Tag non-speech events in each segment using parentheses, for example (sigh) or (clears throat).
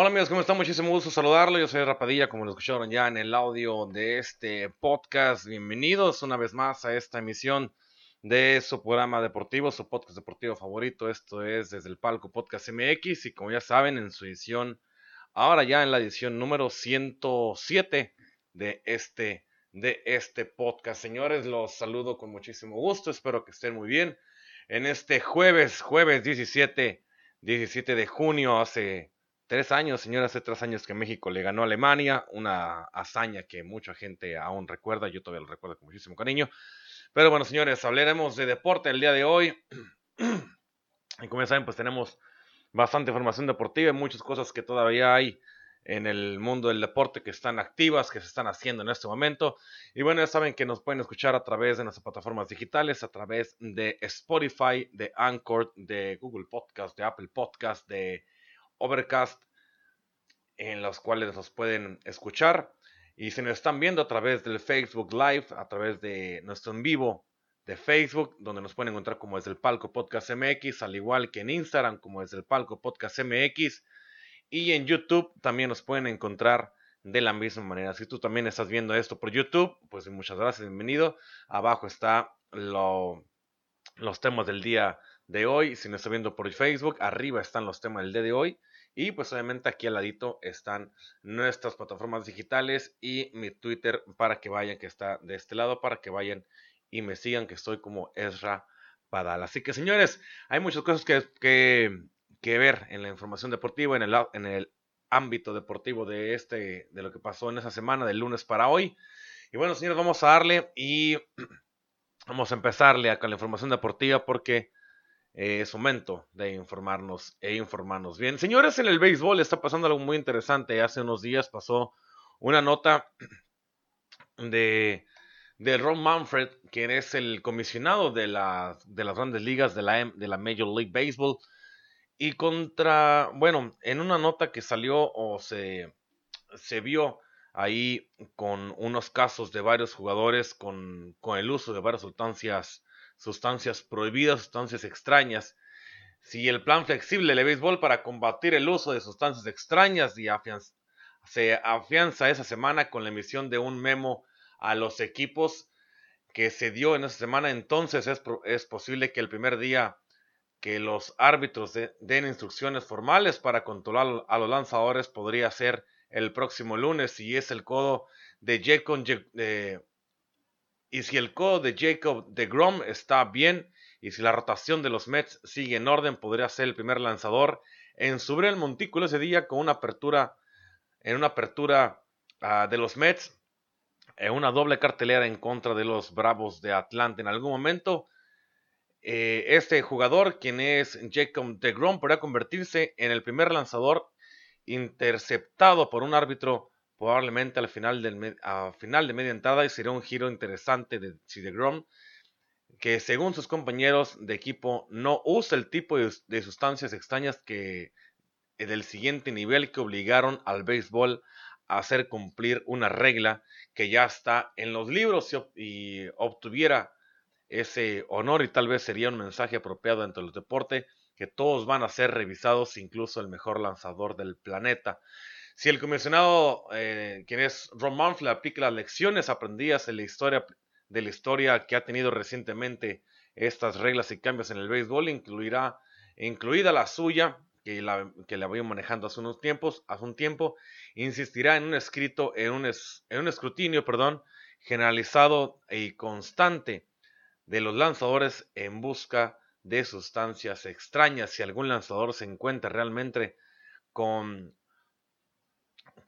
Hola amigos, ¿cómo están? Muchísimo gusto saludarlo. Yo soy Rapadilla, como lo escucharon ya en el audio de este podcast. Bienvenidos una vez más a esta emisión de su programa deportivo, su podcast deportivo favorito. Esto es desde el Palco Podcast MX y como ya saben, en su edición, ahora ya en la edición número 107 de este, de este podcast. Señores, los saludo con muchísimo gusto. Espero que estén muy bien. En este jueves, jueves 17, 17 de junio, hace tres años, señores, hace tres años que México le ganó a Alemania, una hazaña que mucha gente aún recuerda, yo todavía lo recuerdo con muchísimo cariño. Pero bueno, señores, hablaremos de deporte el día de hoy. (clears throat) y como ya saben, pues tenemos bastante información deportiva y muchas cosas que todavía hay en el mundo del deporte que están activas, que se están haciendo en este momento. Y bueno, ya saben que nos pueden escuchar a través de nuestras plataformas digitales, a través de Spotify, de Anchor, de Google Podcast, de Apple Podcast, de Overcast, en los cuales nos pueden escuchar. Y si nos están viendo a través del Facebook Live, a través de nuestro en vivo de Facebook, donde nos pueden encontrar como es el Palco Podcast MX, al igual que en Instagram como es el Palco Podcast MX. Y en YouTube también nos pueden encontrar de la misma manera. Si tú también estás viendo esto por YouTube, pues muchas gracias, bienvenido. Abajo está los temas del día de hoy. Si nos está viendo por Facebook, arriba están los temas del día de hoy. Y pues obviamente aquí al ladito están nuestras plataformas digitales y mi Twitter para que vayan, que está de este lado, para que vayan y me sigan, que estoy como Ezra Padal. Así que señores, hay muchas cosas que, que, ver en la información deportiva, en el, en el ámbito deportivo de, este, de lo que pasó en esa semana, del lunes para hoy. Y bueno, señores, vamos a darle y (clears throat) vamos a empezarle acá la información deportiva porque es momento de informarnos e informarnos bien. Señores, en el béisbol está pasando algo muy interesante. Hace unos días pasó una nota de, de Ron Manfred, quien es el comisionado de, la, de las grandes ligas de la, de la Major League Baseball. Y contra, bueno, en una nota que salió o se, se vio ahí con unos casos de varios jugadores con, con el uso de varias sustancias sustancias prohibidas, sustancias extrañas. Si el plan flexible de béisbol para combatir el uso de sustancias extrañas y se afianza esa semana con la emisión de un memo a los equipos que se dio en esa semana, entonces es, posible que el primer día que los árbitros den instrucciones formales para controlar a los lanzadores podría ser el próximo lunes y es el codo de Jacob, de y si el codo de Jacob de Grom está bien y si la rotación de los Mets sigue en orden, podría ser el primer lanzador en subir el montículo ese día con una apertura, en una apertura ah, de los Mets, en una doble cartelera en contra de los Bravos de Atlanta. En algún momento, eh, este jugador, quien es Jacob de Grom, podría convertirse en el primer lanzador interceptado por un árbitro probablemente al final, del, final de media entrada y sería un giro interesante de Grom que según sus compañeros de equipo no usa el tipo de, sustancias extrañas que eh, del siguiente nivel que obligaron al béisbol a hacer cumplir una regla que ya está en los libros y, y obtuviera ese honor y tal vez sería un mensaje apropiado entre los deportes que todos van a ser revisados, incluso el mejor lanzador del planeta. Si el comisionado, eh, quien es Ron Manfred, aplica las lecciones aprendidas de la historia de la historia que ha tenido recientemente estas reglas y cambios en el béisbol, incluirá, incluida la suya, que la, que la voy manejando hace unos tiempos, hace un tiempo, insistirá en un escrito, en un, en un escrutinio, perdón, generalizado y constante de los lanzadores en busca de sustancias extrañas. Si algún lanzador se encuentra realmente con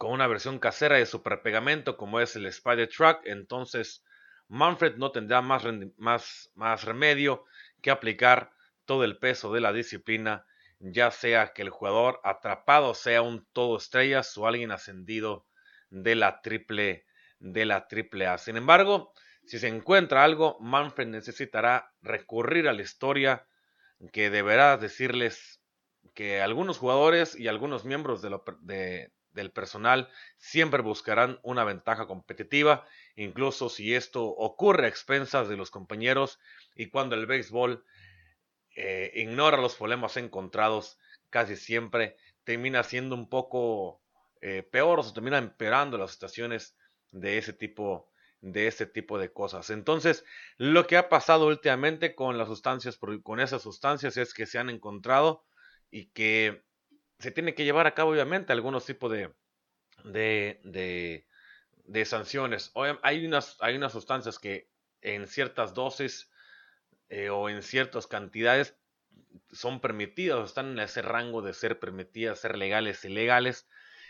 con una versión casera de superpegamento como es el Spider Truck, entonces Manfred no tendrá más, más, más remedio que aplicar todo el peso de la disciplina, ya sea que el jugador atrapado sea un todo estrellas o alguien ascendido de la triple de la triple A. Sin embargo, si se encuentra algo, Manfred necesitará recurrir a la historia que deberá decirles que algunos jugadores y algunos miembros del personal siempre buscarán una ventaja competitiva, incluso si esto ocurre a expensas de los compañeros y cuando el béisbol eh, ignora los problemas encontrados, casi siempre termina siendo un poco eh, peor o se termina empeorando las situaciones de ese tipo de ese tipo de cosas. Entonces, lo que ha pasado últimamente con las sustancias, con esas sustancias es que se han encontrado y que se tiene que llevar a cabo obviamente algunos tipos de, de, de, sanciones. Hay unas, hay unas sustancias que en ciertas dosis eh, o en ciertas cantidades son permitidas, están en ese rango de ser permitidas, ser legales, ilegales,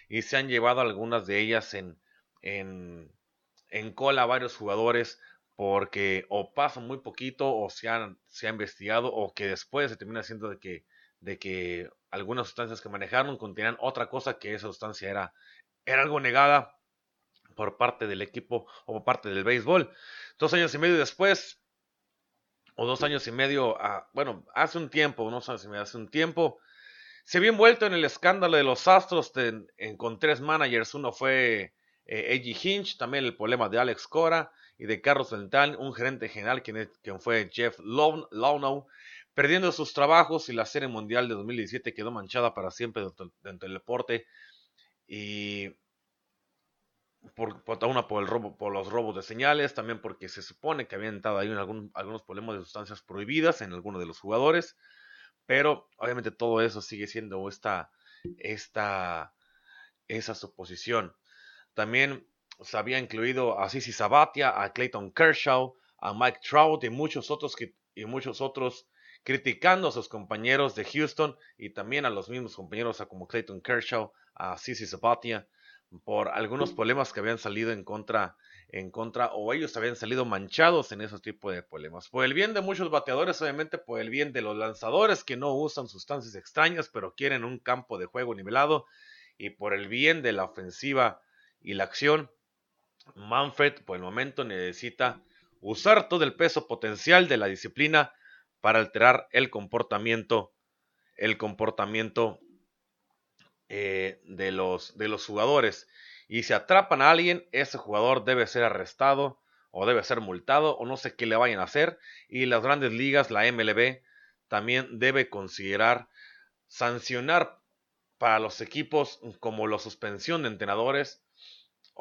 y se han llevado algunas de ellas en, en, en cola a varios jugadores porque o pasan muy poquito o se, han, se ha investigado o que después se termina siendo de que, de que algunas sustancias que manejaron contenían otra cosa que esa sustancia era, era algo negada por parte del equipo o por parte del béisbol. Dos años y medio después, o dos años y medio, bueno, hace un tiempo, unos años y medio, hace un tiempo, se vio envuelto en el escándalo de los Astros con tres managers. Uno fue eh, Hinch, también el problema de Alex Cora y de Carlos Vental, un gerente general quien, fue Jeff Launow, perdiendo sus trabajos y la Serie Mundial de 2017 quedó manchada para siempre dentro, del deporte. Y por, por, una por el robo, por los robos de señales, también porque se supone que habían estado ahí algún, algunos problemas de sustancias prohibidas en algunos de los jugadores, pero obviamente todo eso sigue siendo esta, esta, esa suposición. También se había incluido a Sisi Sabatia, a Clayton Kershaw, a Mike Trout y muchos otros, y muchos otros criticando a sus compañeros de Houston y también a los mismos compañeros como Clayton Kershaw, a Sisi Sabatia, por algunos problemas que habían salido en contra, en contra, o ellos habían salido manchados en esos tipos de problemas. Por el bien de muchos bateadores, obviamente por el bien de los lanzadores que no usan sustancias extrañas, pero quieren un campo de juego nivelado, y por el bien de la ofensiva y la acción, Manfred por el momento necesita usar todo el peso potencial de la disciplina para alterar el comportamiento, el comportamiento eh, de, los, de los jugadores. Y si atrapan a alguien, ese jugador debe ser arrestado o debe ser multado o no sé qué le vayan a hacer. Y las grandes ligas, la MLB, también debe considerar sancionar para los equipos como la suspensión de entrenadores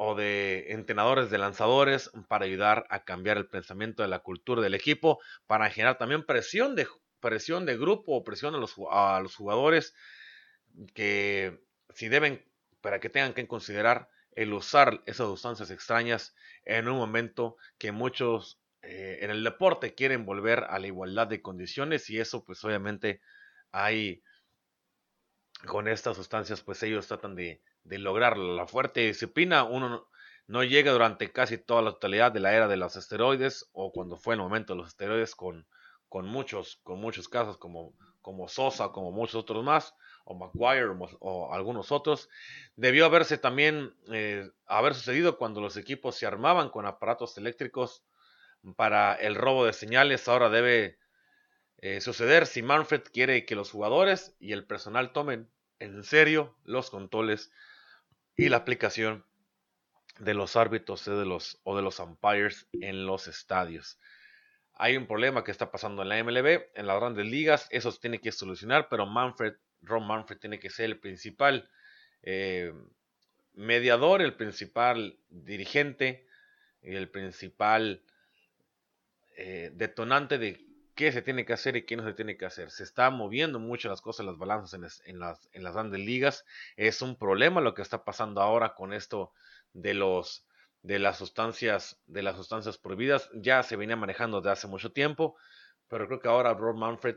o de entrenadores de lanzadores para ayudar a cambiar el pensamiento de la cultura del equipo, para generar también presión de, presión de grupo o presión a los, a los jugadores que si deben, para que tengan que considerar el usar esas sustancias extrañas en un momento que muchos eh, en el deporte quieren volver a la igualdad de condiciones y eso pues obviamente hay con estas sustancias pues ellos tratan de, de lograr la fuerte disciplina. Uno no, llega durante casi toda la totalidad de la era de los esteroides o cuando fue el momento de los esteroides con, con, muchos, con muchos casos como, como Sosa, como muchos otros más, o McGuire o, algunos otros. Debió haberse también eh, haber sucedido cuando los equipos se armaban con aparatos eléctricos para el robo de señales. Ahora debe eh, suceder si Manfred quiere que los jugadores y el personal tomen en serio los controles y la aplicación de los árbitros los, o de los umpires en los estadios. Hay un problema que está pasando en la MLB, en las grandes ligas, eso se tiene que solucionar, pero Manfred, Ron Manfred tiene que ser el principal eh, mediador, el principal dirigente y el principal eh, detonante de qué se tiene que hacer y qué no se tiene que hacer. Se está moviendo mucho las cosas, las balanzas en, las, en las grandes ligas. Es un problema lo que está pasando ahora con esto de los de las sustancias de las sustancias prohibidas. Ya se venía manejando desde hace mucho tiempo, pero creo que ahora Rob Manfred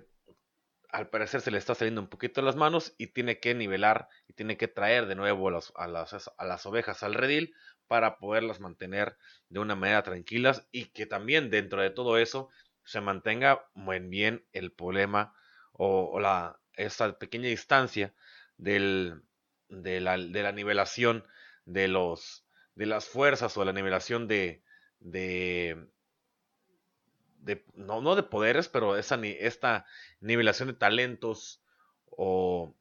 al parecer se le está saliendo un poquito de las manos y tiene que nivelar y tiene que traer de nuevo las, a, las, a las ovejas al redil para poderlas mantener de una manera tranquilas y que también dentro de todo eso se mantenga muy bien el problema o, la, esta pequeña distancia del, de, la, de la nivelación de los, de las fuerzas o la nivelación de, de, no, no de poderes, pero esa, esta nivelación de talentos o,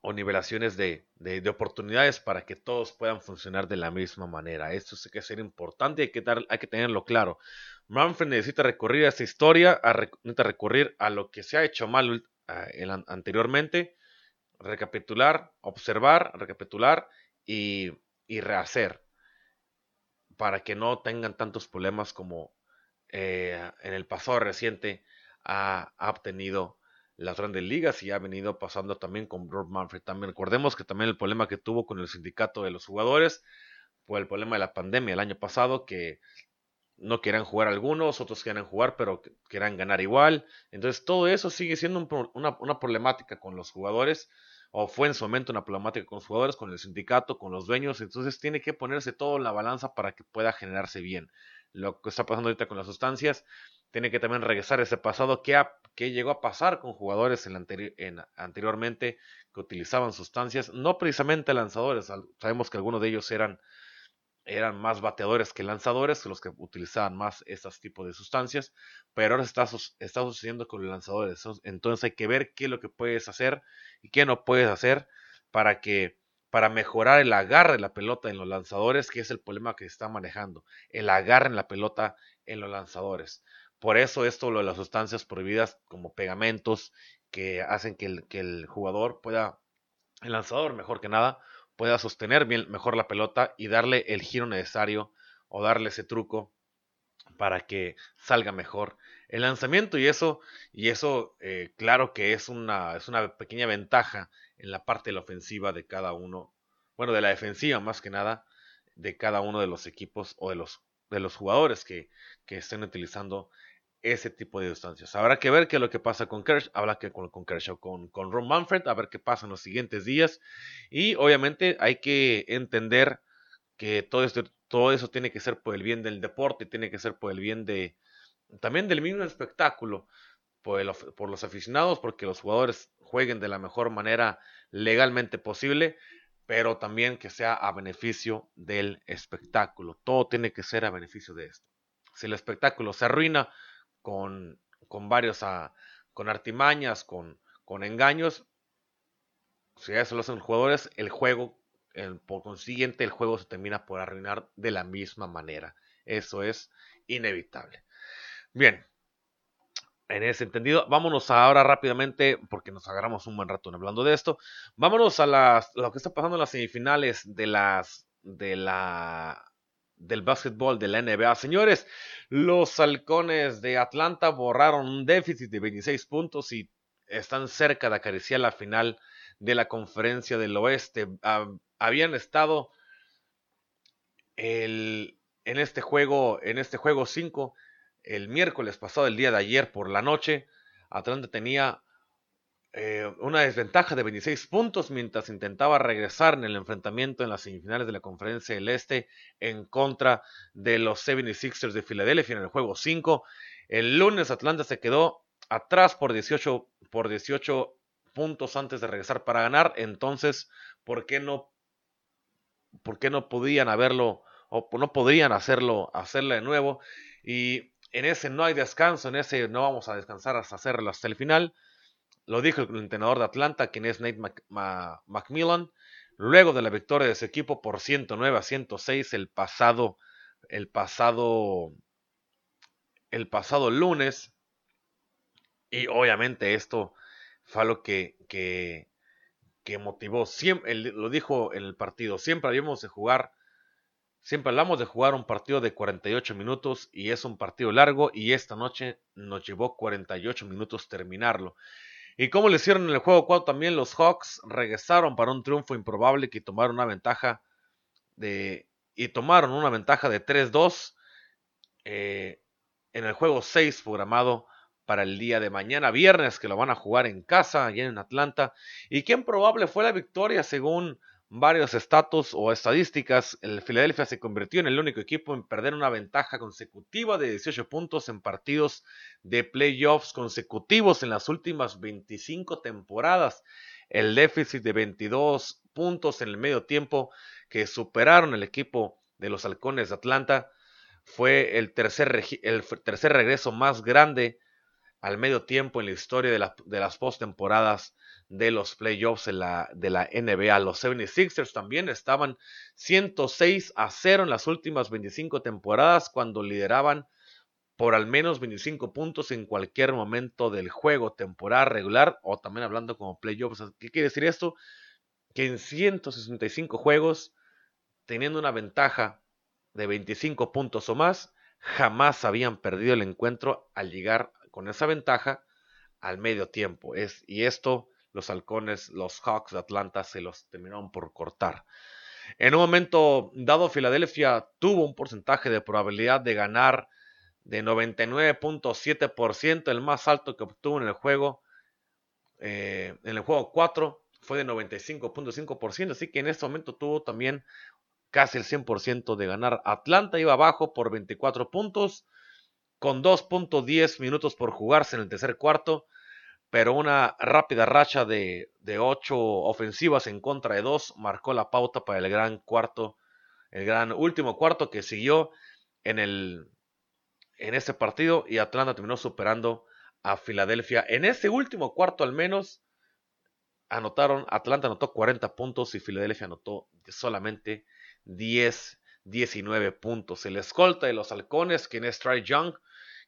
o nivelaciones de, de, oportunidades para que todos puedan funcionar de la misma manera. Esto sí que es importante y hay que, dar, hay que tenerlo claro. Manfred necesita recurrir a esta historia, necesita recurrir a lo que se ha hecho mal anteriormente, recapitular, observar, recapitular y, y rehacer para que no tengan tantos problemas como eh, en el pasado reciente ha, obtenido las grandes ligas y ha venido pasando también con Rob Manfred. También recordemos que también el problema que tuvo con el sindicato de los jugadores fue el problema de la pandemia el año pasado que no querían jugar algunos, otros querían jugar pero querían ganar igual. Entonces todo eso sigue siendo una, una problemática con los jugadores o fue en su momento una problemática con los jugadores, con el sindicato, con los dueños. Entonces tiene que ponerse todo en la balanza para que pueda generarse bien lo que está pasando ahorita con las sustancias, tiene que también regresar ese pasado que, que llegó a pasar con jugadores en, anteriormente que utilizaban sustancias, no precisamente lanzadores, sabemos que algunos de ellos eran, eran más bateadores que lanzadores, los que utilizaban más estos tipos de sustancias, pero ahora está, está sucediendo con los lanzadores, entonces hay que ver qué es lo que puedes hacer y qué no puedes hacer para que para mejorar el agarre de la pelota en los lanzadores, que es el problema que se está manejando, el agarre en la pelota en los lanzadores. Por eso esto lo de las sustancias prohibidas como pegamentos que hacen que el, que el jugador pueda, el lanzador mejor que nada, pueda sostener bien, mejor la pelota y darle el giro necesario o darle ese truco para que salga mejor el lanzamiento. Y eso y eso eh, claro que es una es una pequeña ventaja en la parte de la ofensiva de cada uno, bueno, de la defensiva más que nada, de cada uno de los equipos o de los, de los jugadores que, que estén utilizando ese tipo de sustancias. Habrá que ver qué es lo que pasa con Kershaw, habrá que con, con Kershaw, con, con Ron Manfred, a ver qué pasa en los siguientes días. Y obviamente hay que entender que todo, esto, todo eso tiene que ser por el bien del deporte, tiene que ser por el bien de también del mismo espectáculo por, los aficionados, porque los jugadores jueguen de la mejor manera legalmente posible, pero también que sea a beneficio del espectáculo. Todo tiene que ser a beneficio de esto. Si el espectáculo se arruina con, con varios ah, con artimañas, con, con engaños, si eso lo hacen los jugadores, el juego, por consiguiente, el juego se termina por arruinar de la misma manera. Eso es inevitable. Bien, en ese entendido. Vámonos ahora rápidamente, porque nos agarramos un buen rato hablando de esto. Vámonos a las, lo que está pasando en las semifinales de las de la del básquetbol de la NBA. Señores, los halcones de Atlanta borraron un déficit de 26 puntos y están cerca de acariciar la final de la conferencia del oeste. habían estado el, en este juego, en este juego 5 el miércoles pasado, el día de ayer por la noche, Atlanta tenía eh, una desventaja de 26 puntos mientras intentaba regresar en el enfrentamiento en las semifinales de la Conferencia del Este en contra de los 76ers de Filadelfia en el juego 5. El lunes Atlanta se quedó atrás por 18, por 18 puntos antes de regresar para ganar. Entonces, ¿por qué no, por qué no podían haberlo o no podrían hacerlo, hacerlo de nuevo? Y en ese no hay descanso, en ese no vamos a descansar hasta hacerlo hasta el final. Lo dijo el entrenador de Atlanta, quien es Nate McMillan, luego de la victoria de su equipo por 109 a 106 el pasado, el pasado, el pasado lunes. Y obviamente esto fue lo que, que, que motivó, siempre, lo dijo en el partido, siempre habíamos de jugar Siempre hablamos de jugar un partido de 48 minutos y es un partido largo y esta noche nos llevó 48 minutos terminarlo. Y como le hicieron en el juego 4 también los Hawks regresaron para un triunfo improbable que tomaron una ventaja de y tomaron una ventaja de 3-2 eh, en el juego 6 programado para el día de mañana viernes que lo van a jugar en casa allá en Atlanta. Y qué improbable fue la victoria según varios estatus o estadísticas, el Philadelphia se convirtió en el único equipo en perder una ventaja consecutiva de 18 puntos en partidos de playoffs consecutivos en las últimas 25 temporadas. El déficit de 22 puntos en el medio tiempo que superaron el equipo de los halcones de Atlanta. Fue el tercer, el tercer regreso más grande al medio tiempo en la historia de, de las postemporadas de los playoffs de la, de la NBA. Los 76ers también estaban 106 a 0 en las últimas 25 temporadas cuando lideraban por al menos 25 puntos en cualquier momento del juego, temporada regular o también hablando como playoffs. ¿Qué quiere decir esto? Que en 165 juegos, teniendo una ventaja de 25 puntos o más, jamás habían perdido el encuentro al llegar con esa ventaja al medio tiempo. Es, y esto los halcones, los Hawks de Atlanta se los terminaron por cortar. En un momento dado, Filadelfia tuvo un porcentaje de probabilidad de ganar de 99.7%, el más alto que obtuvo en el juego. Eh, en el juego 4 fue de 95.5%, así que en este momento tuvo también casi el 100% de ganar. Atlanta iba abajo por 24 puntos, con 2.10 minutos por jugarse en el tercer cuarto pero una rápida racha de, de ocho ofensivas en contra de dos marcó la pauta para el gran cuarto, el gran último cuarto que siguió en, el, en este partido y Atlanta terminó superando a Filadelfia. En ese último cuarto al menos anotaron, Atlanta anotó 40 puntos y Filadelfia anotó solamente 10, 19 puntos. El escolta de los halcones, quien es Trey Young,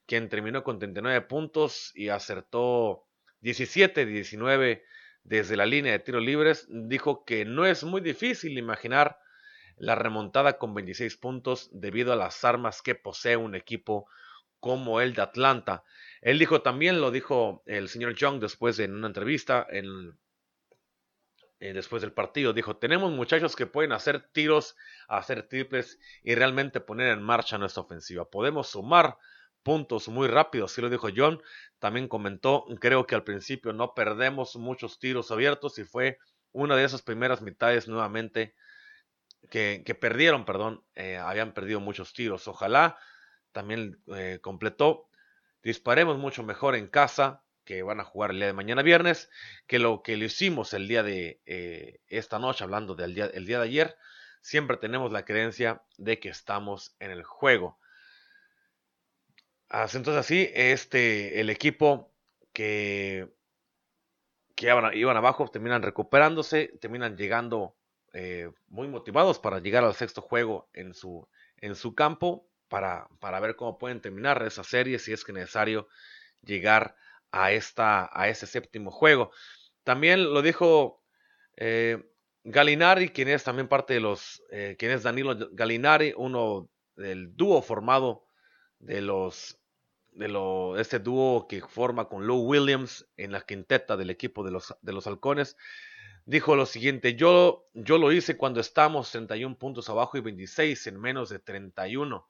quien terminó con 39 puntos y acertó 17-19 desde la línea de tiros libres, dijo que no es muy difícil imaginar la remontada con 26 puntos debido a las armas que posee un equipo como el de Atlanta. Él dijo también, lo dijo el señor Young después de en una entrevista, en, eh, después del partido, dijo, tenemos muchachos que pueden hacer tiros, hacer triples y realmente poner en marcha nuestra ofensiva. Podemos sumar puntos muy rápidos, así lo dijo John. También comentó, creo que al principio no perdemos muchos tiros abiertos y fue una de esas primeras mitades nuevamente que, perdieron, perdón, eh, habían perdido muchos tiros. Ojalá también eh, completó, disparemos mucho mejor en casa, que van a jugar el día de mañana viernes, que lo que lo hicimos el día de eh, esta noche, hablando del día, día de ayer, siempre tenemos la creencia de que estamos en el juego. Entonces así, este, el equipo que, que iban, abajo terminan recuperándose, terminan llegando eh, muy motivados para llegar al sexto juego en su, en su campo, para, para ver cómo pueden terminar esa serie, si es que necesario llegar a, esta, a ese séptimo juego. También lo dijo eh, Galinari, quien es también parte de los, eh, quien es Danilo Galinari, uno del dúo formado de los de lo, este dúo que forma con Lou Williams en la quinteta del equipo de los, de los halcones, dijo lo siguiente, yo, yo lo hice cuando estamos 31 puntos abajo y 26 en menos de 31.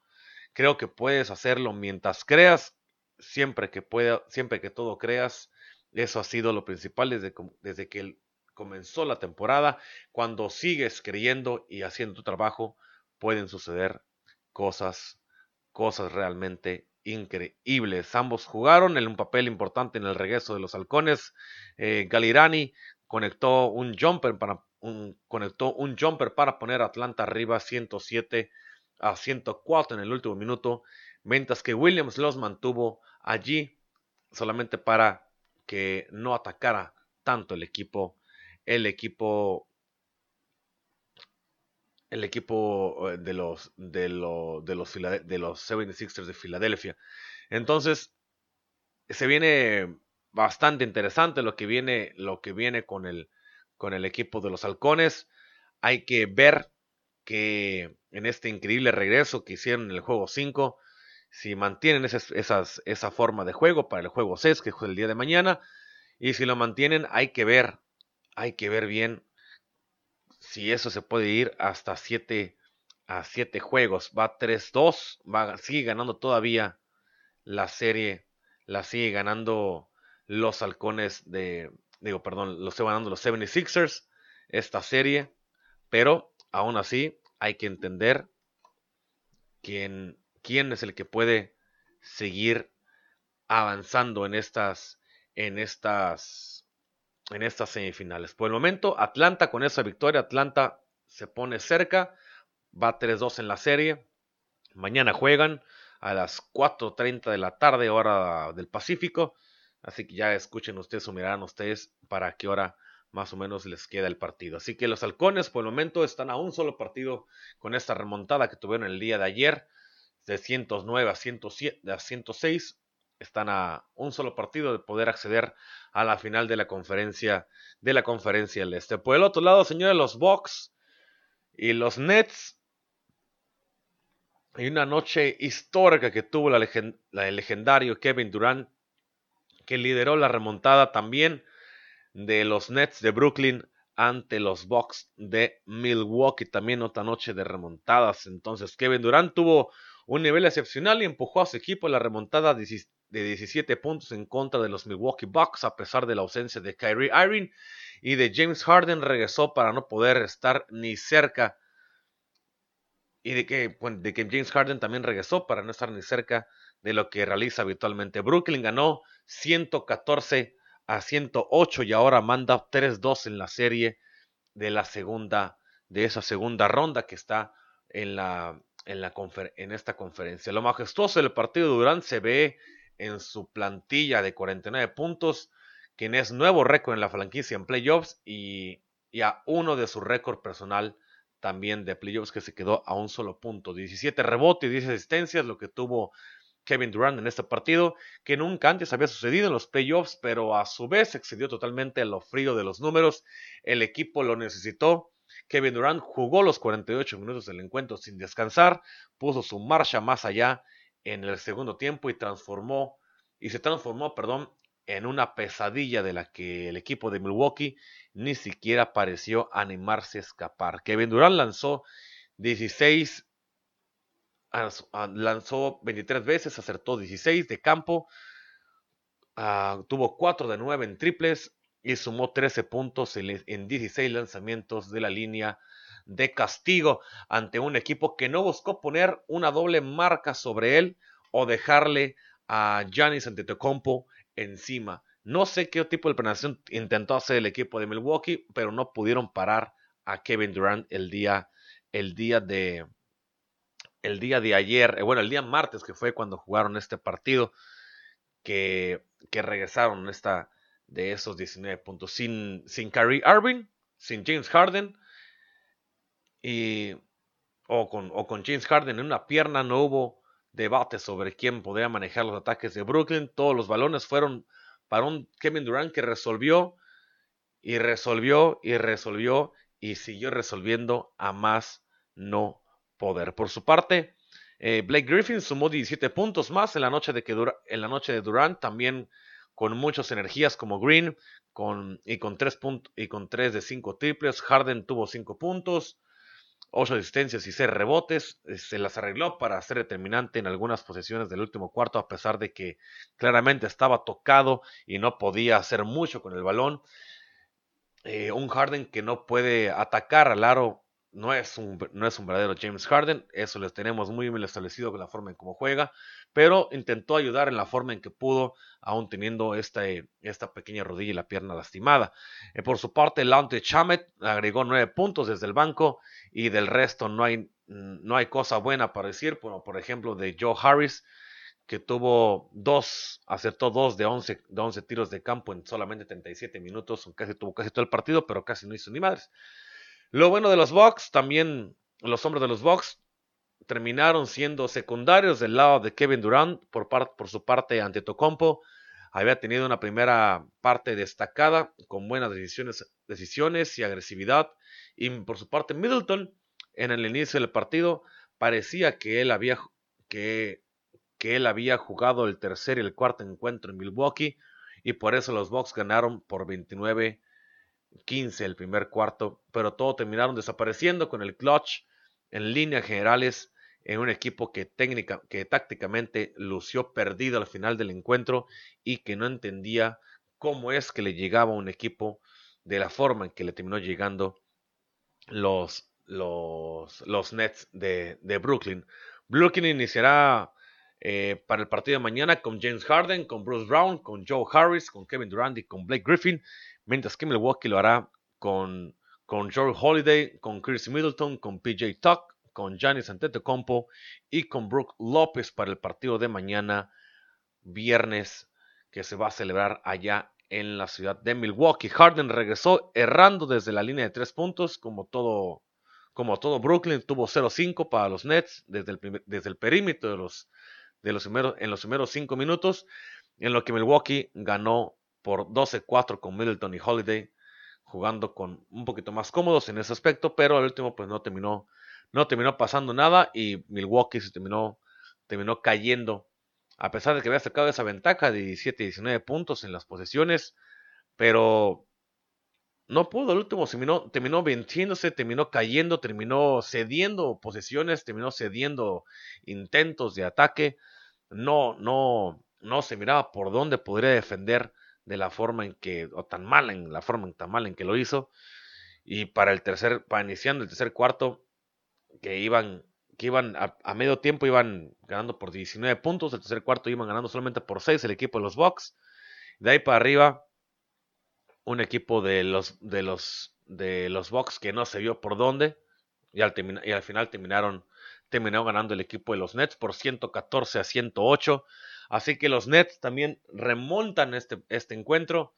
Creo que puedes hacerlo mientras creas, siempre que pueda, siempre que todo creas. Eso ha sido lo principal desde, desde que comenzó la temporada. Cuando sigues creyendo y haciendo tu trabajo, pueden suceder cosas, cosas realmente increíbles. Ambos jugaron en un papel importante en el regreso de los halcones. Eh, Galirani conectó un jumper para un, conectó un jumper para poner a Atlanta arriba 107 a 104 en el último minuto, mientras que Williams los mantuvo allí solamente para que no atacara tanto el equipo el equipo el equipo eh, de los, de, de los, de los 76ers de Filadelfia. Entonces, se viene bastante interesante lo que viene, lo que viene con, el, con el equipo de los halcones. Hay que ver que en este increíble regreso que hicieron en el juego 5, si mantienen esas, esa forma de juego para el juego 6, que es el día de mañana, y si lo mantienen, hay que ver, hay que ver bien si eso se puede ir hasta 7 a 7 juegos. Va 3-2, va, sigue ganando todavía la serie, la sigue ganando los halcones de, digo, perdón, lo estoy ganando los 76ers, esta serie, pero aún así hay que entender quién, quién es el que puede seguir avanzando en estas, en estas en estas semifinales. Por el momento, Atlanta con esa victoria, Atlanta se pone cerca, va 3-2 en la serie. Mañana juegan a las 4.30 de la tarde, hora del Pacífico. Así que ya escuchen ustedes o mirarán ustedes para qué hora más o menos les queda el partido. Así que los halcones por el momento están a un solo partido con esta remontada que tuvieron el día de ayer, de 109 a, 107, a 106. Están a un solo partido de poder acceder a la final de la conferencia de la conferencia del este. Por el otro lado, señores, los Bucks y los Nets. Hay una noche histórica que tuvo el legendario Kevin Durant, que lideró la remontada también de los Nets de Brooklyn ante los Bucks de Milwaukee. También otra noche de remontadas. Entonces, Kevin Durant tuvo un nivel excepcional y empujó a su equipo en la remontada de 17 puntos en contra de los Milwaukee Bucks, a pesar de la ausencia de Kyrie Irving y de James Harden. Regresó para no poder estar ni cerca. Y de que, de que James Harden también regresó para no estar ni cerca de lo que realiza habitualmente. Brooklyn ganó 114 a 108 y ahora manda 3-2 en la serie de la segunda de esa segunda ronda que está en la en, la en esta conferencia. Lo majestuoso del partido de Durán se ve en su plantilla de 49 puntos, quien es nuevo récord en la franquicia en playoffs y, y a uno de su récord personal también de playoffs que se quedó a un solo punto. 17 rebotes y 10 asistencias, lo que tuvo Kevin Durant en este partido, que nunca antes había sucedido en los playoffs, pero a su vez excedió totalmente a lo frío de los números. El equipo lo necesitó. Kevin Durant jugó los 48 minutos del encuentro sin descansar, puso su marcha más allá en el segundo tiempo y transformó y se transformó, perdón, en una pesadilla de la que el equipo de Milwaukee ni siquiera pareció animarse a escapar. Kevin Durant lanzó 16 lanzó 23 veces, acertó 16 de campo, ah, tuvo 4 de 9 en triples y sumó 13 puntos en, 16 lanzamientos de la línea de castigo ante un equipo que no buscó poner una doble marca sobre él o dejarle a Giannis Antetokounmpo encima. No sé qué tipo de planeación intentó hacer el equipo de Milwaukee, pero no pudieron parar a Kevin Durant el día, el día de, el día de ayer, eh, bueno, el día martes que fue cuando jugaron este partido, que, que regresaron esta, de esos 19 puntos. Sin, sin Kyrie Irving, sin James Harden, y, o, con, o con James Harden en una pierna, no hubo debate sobre quién podría manejar los ataques de Brooklyn, todos los balones fueron para un Kevin Durant que resolvió y resolvió y resolvió y siguió resolviendo a más no poder. Por su parte, eh, Blake Griffin sumó 17 puntos más en la noche de, que en la noche de Durant, también con muchas energías como Green con, y, con 3 y con 3 de 5 triples. Harden tuvo 5 puntos, 8 asistencias y 6 rebotes. Eh, se las arregló para ser determinante en algunas posiciones del último cuarto, a pesar de que claramente estaba tocado y no podía hacer mucho con el balón. Eh, un Harden que no puede atacar al aro no es, un, no es un verdadero James Harden, eso lo tenemos muy bien establecido con la forma en cómo juega, pero intentó ayudar en la forma en que pudo, aún teniendo esta, esta pequeña rodilla y la pierna lastimada. Eh, por su parte, Launte Chamet agregó nueve puntos desde el banco y del resto no hay, no hay cosa buena para decir, por ejemplo, de Joe Harris, que tuvo dos, acertó dos de 11, de 11 tiros de campo en solamente 37 minutos, casi tuvo casi todo el partido, pero casi no hizo ni madres. Lo bueno de los Bucks, también los hombres de los Bucks terminaron siendo secundarios del lado de Kevin Durant por, su parte ante Tocompo. Había tenido una primera parte destacada con buenas decisiones, decisiones y agresividad. Y por su parte Middleton, en el inicio del partido, parecía que él había, que, que él había jugado el tercer y el cuarto encuentro en Milwaukee. Y por eso los Bucks ganaron por 29 15 el primer cuarto, pero todo terminaron desapareciendo con el clutch en líneas generales en un equipo que, técnica, que tácticamente lució perdido al final del encuentro y que no entendía cómo es que le llegaba un equipo de la forma en que le terminó llegando los, los, los Nets de, de Brooklyn. Brooklyn iniciará eh, para el partido de mañana con James Harden, con Bruce Brown, con Joe Harris, con Kevin Durant y con Blake Griffin mientras que Milwaukee lo hará con, con George Holiday, con Chris Middleton, con PJ Tuck, con Giannis Antetokounmpo y con Brooke López para el partido de mañana, viernes, que se va a celebrar allá en la ciudad de Milwaukee. Harden regresó errando desde la línea de tres puntos, como todo, como todo Brooklyn, tuvo 0-5 para los Nets desde el, desde el perímetro de los, de los primeros, en los primeros cinco minutos, en lo que Milwaukee ganó por 12-4 con Middleton y Holiday, jugando con un poquito más cómodos en ese aspecto, pero al último pues no terminó, no terminó pasando nada y Milwaukee se terminó, terminó cayendo. A pesar de que había sacado esa ventaja de 17 y 19 puntos en las posesiones, pero no pudo, el último terminó, terminó venciéndose, terminó cayendo, terminó cediendo posesiones, terminó cediendo intentos de ataque, no, no, no se miraba por dónde podría defender de la forma en que, o tan mal en la forma tan mal en que lo hizo, y para el tercer, para iniciando el tercer cuarto, que iban que iban a, medio tiempo iban ganando por 19 puntos, el tercer cuarto iban ganando solamente por 6 el equipo de los Bucks. De ahí para arriba, un equipo de los de los de los Bucks que no se vio por dónde. Y al, y al final terminaron terminó ganando el equipo de los Nets por 114 a 108. Así que los Nets también remontan este, este encuentro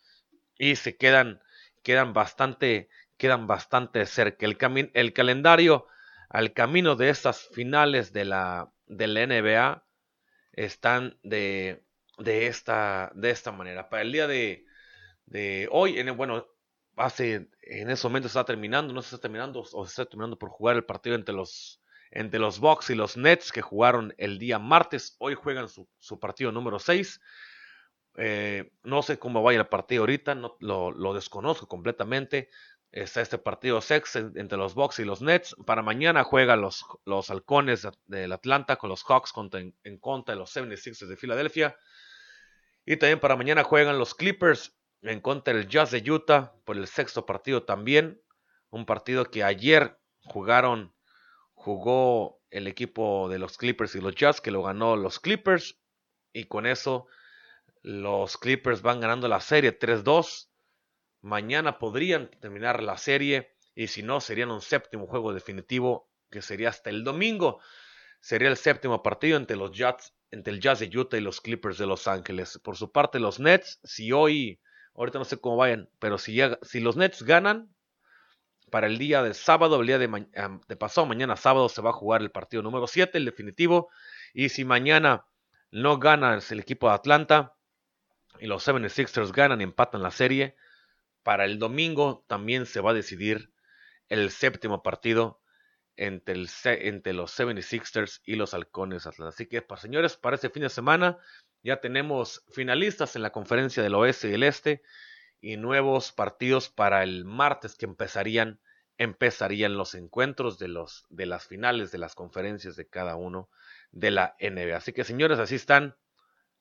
y se quedan quedan bastante quedan bastante cerca. El, el calendario al camino de estas finales de la, NBA están de, de, esta, de esta manera. Para el día de, de hoy, en bueno, hace, en ese momento está terminando, no se está terminando, o se está terminando por jugar el partido entre los, entre los Bucks y los Nets que jugaron el día martes. Hoy juegan su, su partido número 6. Eh, no sé cómo vaya el partido ahorita, no, lo, desconozco completamente está este partido sex entre los Bucks y los Nets. Para mañana juegan los, los halcones del Atlanta con los Hawks en, contra de los 76ers de Filadelfia. Y también para mañana juegan los Clippers en contra del Jazz de Utah por el sexto partido también. Un partido que ayer jugaron, jugó el equipo de los Clippers y los Jazz que lo ganó los Clippers. Y con eso los Clippers van ganando la serie 3-2 Mañana podrían terminar la serie y si no, serían un séptimo juego definitivo que sería hasta el domingo. Sería el séptimo partido entre los Jazz, entre el Jazz de Utah y los Clippers de Los Ángeles. Por su parte, los Nets, si hoy, ahorita no sé cómo vayan, pero si, si los Nets ganan, para el día de sábado, el día de, pasado mañana sábado, se va a jugar el partido número 7, el definitivo. Y si mañana no gana el equipo de Atlanta y los 76ers ganan y empatan la serie, para el domingo también se va a decidir el séptimo partido entre, entre los 76ers y los Halcones Atlas. Así que, para, señores, para este fin de semana ya tenemos finalistas en la conferencia del oeste y el este y nuevos partidos para el martes que empezarían empezarían los encuentros de los de las finales de las conferencias de cada uno de la NBA. Así que señores, así están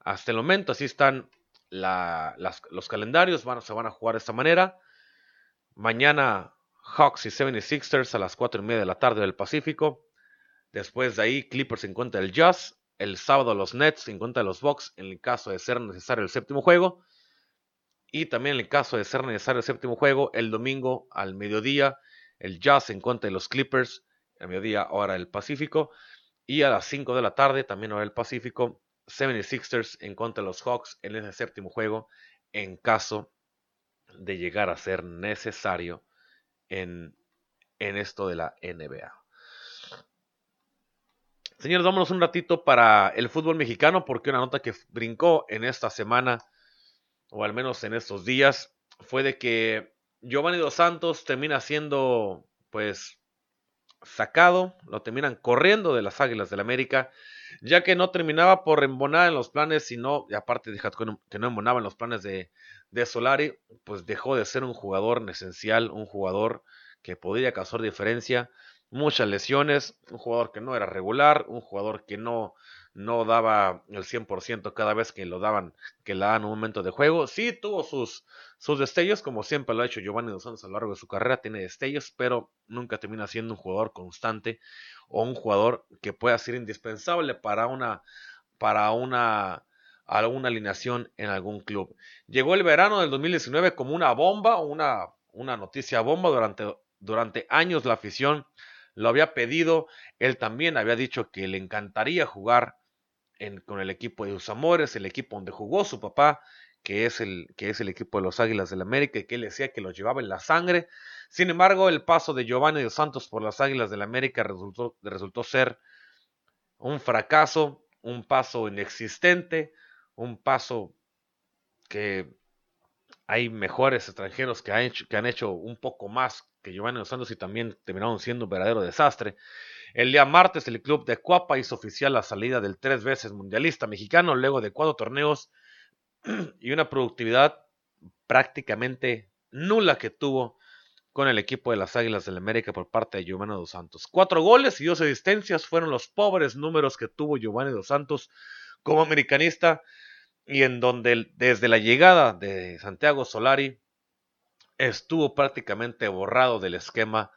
hasta el momento, así están los calendarios van, se van a jugar de esta manera. Mañana Hawks y 76ers a las 4 y media de la tarde del Pacífico. Después de ahí Clippers en contra del Jazz. El sábado los Nets en contra de los Bucks en el caso de ser necesario el séptimo juego. Y también en el caso de ser necesario el séptimo juego, el domingo al mediodía, el Jazz en contra de los Clippers, al mediodía hora del Pacífico. Y a las 5 de la tarde, también hora del Pacífico, 76ers en contra de los Hawks en ese séptimo juego en caso de llegar a ser necesario en, en esto de la NBA. Señores, vámonos un ratito para el fútbol mexicano porque una nota que brincó en esta semana, o al menos en estos días, fue de que Giovanni Dos Santos termina siendo, pues, sacado, lo terminan corriendo de las Águilas del América ya que no terminaba por embonar en los planes, sino, aparte de que no embonaba en los planes de, de Solari, pues dejó de ser un jugador esencial, un jugador que podía causar diferencia, muchas lesiones, un jugador que no era regular, un jugador que no, no daba el 100% cada vez que lo daban, que le daban un momento de juego. Sí tuvo sus, sus destellos, como siempre lo ha hecho Giovanni Dos Santos a lo largo de su carrera, tiene destellos, pero nunca termina siendo un jugador constante o un jugador que pueda ser indispensable para una, para una, alguna alineación en algún club. Llegó el verano del 2019 como una bomba, una, una noticia bomba durante, durante años la afición lo había pedido. Él también había dicho que le encantaría jugar con el equipo de sus amores, el equipo donde jugó su papá, que es el, que es el equipo de los Águilas del América, y que él decía que lo llevaba en la sangre. Sin embargo, el paso de Giovanni dos Santos por las Águilas del América resultó, resultó ser un fracaso, un paso inexistente, un paso que hay mejores extranjeros que han, hecho, que han hecho un poco más que Giovanni Dos Santos y también terminaron siendo un verdadero desastre. El día martes el club de Cuapa hizo oficial la salida del tres veces mundialista mexicano luego de cuatro torneos (clears throat) y una productividad prácticamente nula que tuvo con el equipo de las Águilas del América por parte de Giovanni Dos Santos. Cuatro goles y dos asistencias fueron los pobres números que tuvo Giovanni Dos Santos como americanista y en donde desde la llegada de Santiago Solari estuvo prácticamente borrado del esquema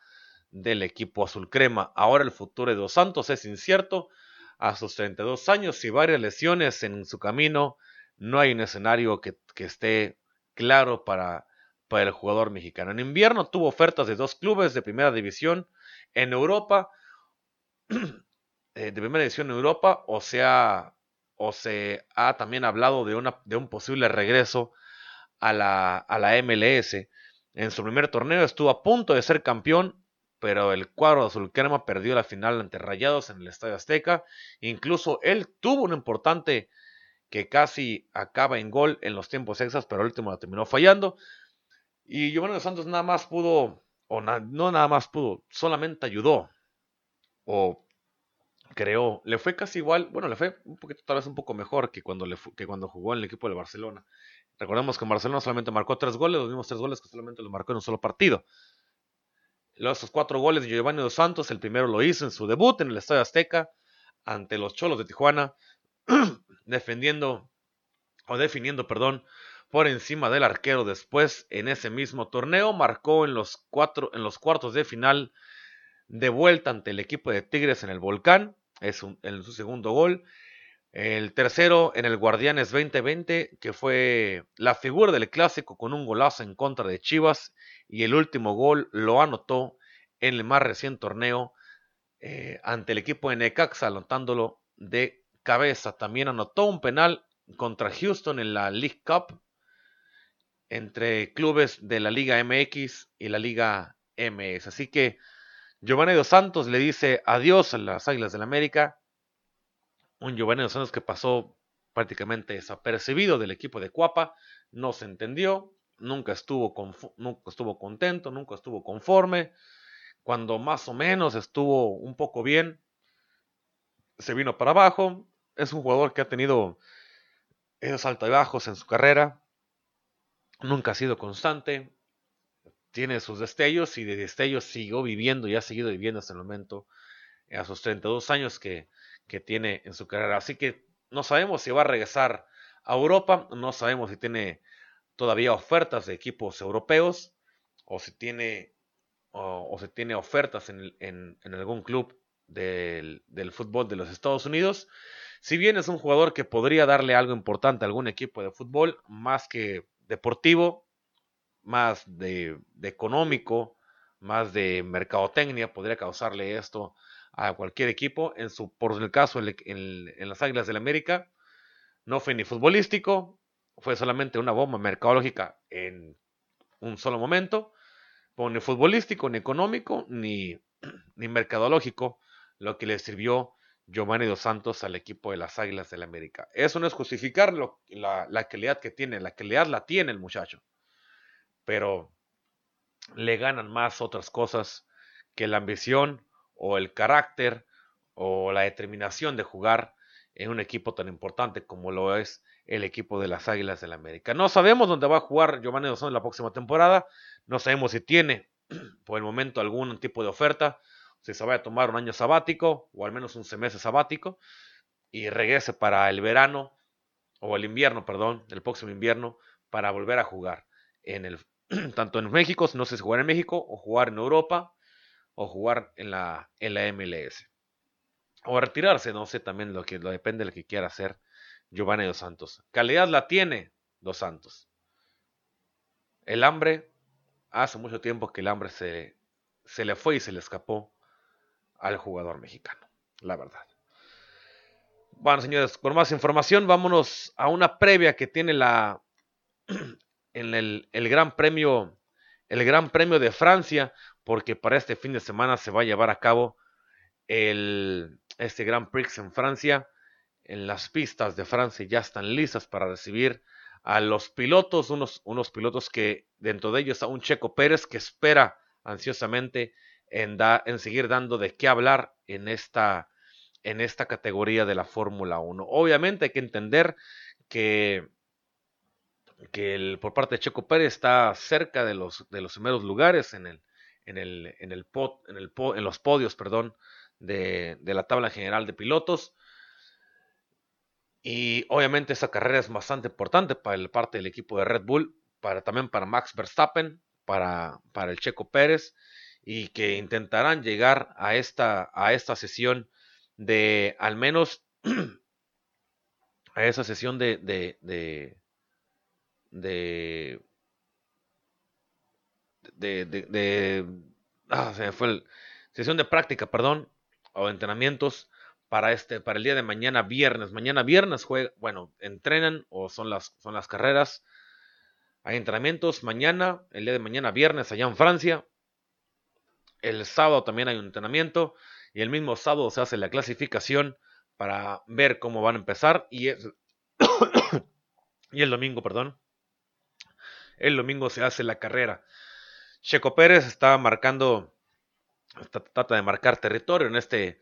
del equipo azul crema. Ahora el futuro de Dos Santos es incierto. A sus 32 años y varias lesiones en su camino, no hay un escenario que, esté claro para, el jugador mexicano. En invierno tuvo ofertas de dos clubes de primera división en Europa, eh, de primera división en Europa, o sea, o se ha también hablado de, de un posible regreso a la, a la MLS. En su primer torneo estuvo a punto de ser campeón, pero el cuadro azul crema perdió la final ante Rayados en el Estadio Azteca. Incluso él tuvo un importante que casi acaba en gol en los tiempos extras, pero el último lo terminó fallando. Y Giovanni dos Santos nada más pudo, o no nada más pudo, solamente ayudó. O creó, le fue casi igual, bueno, le fue un poquito tal vez un poco mejor que cuando, le, que cuando jugó en el equipo de Barcelona. Recordemos que Barcelona solamente marcó tres goles, los mismos tres goles que solamente los marcó en un solo partido. Los cuatro goles de Giovanni Dos Santos, el primero lo hizo en su debut en el Estadio Azteca ante los Cholos de Tijuana, (clears throat) defendiendo o definiendo, perdón, por encima del arquero. Después, en ese mismo torneo, marcó en los, cuatro, en los cuartos de final de vuelta ante el equipo de Tigres en el Volcán es en su segundo gol. El tercero en el Guardianes 2020, que fue la figura del clásico con un golazo en contra de Chivas. Y el último gol lo anotó en el más reciente torneo eh, ante el equipo de Necaxa, anotándolo de cabeza. También anotó un penal contra Houston en la League Cup entre clubes de la Liga MX y la Liga MS. Así que Giovanni Dos Santos le dice adiós a las Águilas del la América. Un Giovanni Dos Santos que pasó prácticamente desapercibido del equipo de Cuapa, no se entendió, nunca estuvo, nunca estuvo contento, nunca estuvo conforme. Cuando más o menos estuvo un poco bien, se vino para abajo. Es un jugador que ha tenido esos altos y bajos en su carrera. Nunca ha sido constante tiene sus destellos y de destellos siguió viviendo y ha seguido viviendo hasta el momento a sus 32 años que, que tiene en su carrera. Así que no sabemos si va a regresar a Europa, no sabemos si tiene todavía ofertas de equipos europeos o si tiene, o, tiene ofertas en, en, en algún club del, del, fútbol de los Estados Unidos. Si bien es un jugador que podría darle algo importante a algún equipo de fútbol, más que deportivo, más de, económico, más de mercadotecnia, podría causarle esto a cualquier equipo. En su, por el caso en, las Águilas del América, no fue ni futbolístico, fue solamente una bomba mercadológica en un solo momento, ni futbolístico, ni económico, ni, (clears throat) ni mercadológico, lo que le sirvió Giovanni Dos Santos al equipo de las Águilas del América. Eso no es justificar la, la calidad que tiene, la calidad la tiene el muchacho pero le ganan más otras cosas que la ambición o el carácter o la determinación de jugar en un equipo tan importante como lo es el equipo de las Águilas del la América. No sabemos dónde va a jugar Giovanni Dos la próxima temporada, no sabemos si tiene (clears throat) por el momento algún tipo de oferta, si se va a tomar un año sabático o al menos un semestre sabático y regrese para el verano o el invierno, perdón, el próximo invierno para volver a jugar en el (clears throat) tanto en México, no sé si jugar en México, o jugar en Europa, o jugar en la, en la MLS. O retirarse, no sé, también lo que lo depende de lo que quiera hacer Giovanni Dos Santos. Calidad la tiene Dos Santos. El hambre, hace mucho tiempo que el hambre se, se le fue y se le escapó al jugador mexicano, la verdad. Bueno, señores, por más información, vámonos a una previa que tiene la (clears throat) en el, el, Gran Premio, el Gran Premio de Francia, porque para este fin de semana se va a llevar a cabo el, este Gran Prix en Francia. En las pistas de Francia ya están listas para recibir a los pilotos, unos, unos pilotos que dentro de ellos está un Checo Pérez que espera ansiosamente en, en seguir dando de qué hablar en esta, en esta categoría de la Fórmula 1. Obviamente hay que entender que, que el, por parte de Checo Pérez está cerca de los, de los primeros lugares en, el, en, el, en, el en, el, en los podios perdón, de, de la tabla general de pilotos. Y obviamente esa carrera es bastante importante para el parte del equipo de Red Bull, para, también para Max Verstappen, para, para el Checo Pérez, y que intentarán llegar a esta, a esta sesión de al menos (clears throat) a esa sesión de de, de, de, de, de ah, se fue sesión de práctica, perdón, o entrenamientos para este para el día de mañana viernes. Mañana viernes bueno, entrenan o son las son las carreras. Hay entrenamientos mañana, el día de mañana viernes allá en Francia. El sábado también hay un entrenamiento y el mismo sábado se hace la clasificación para ver cómo van a empezar y, (coughs) y el domingo, perdón, el domingo se hace la carrera. Checo Pérez está marcando, trata de marcar territorio en este,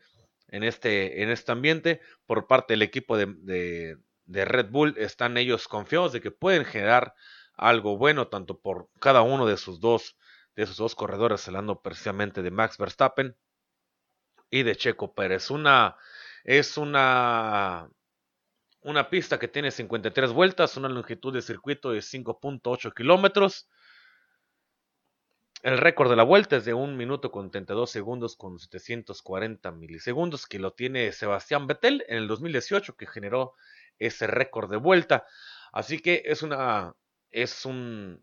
en este, en este ambiente por parte del equipo de, de, Red Bull. Están ellos confiados de que pueden generar algo bueno tanto por cada uno de sus dos de esos dos corredores, hablando precisamente de Max Verstappen y de Checo Pérez. Una, es una, una pista que tiene 53 vueltas, una longitud de circuito de 5.8 kilómetros. El récord de la vuelta es de 1 minuto con 32 segundos con 740 milisegundos, que lo tiene Sebastián Vettel en el 2018, que generó ese récord de vuelta. Así que es una, es un,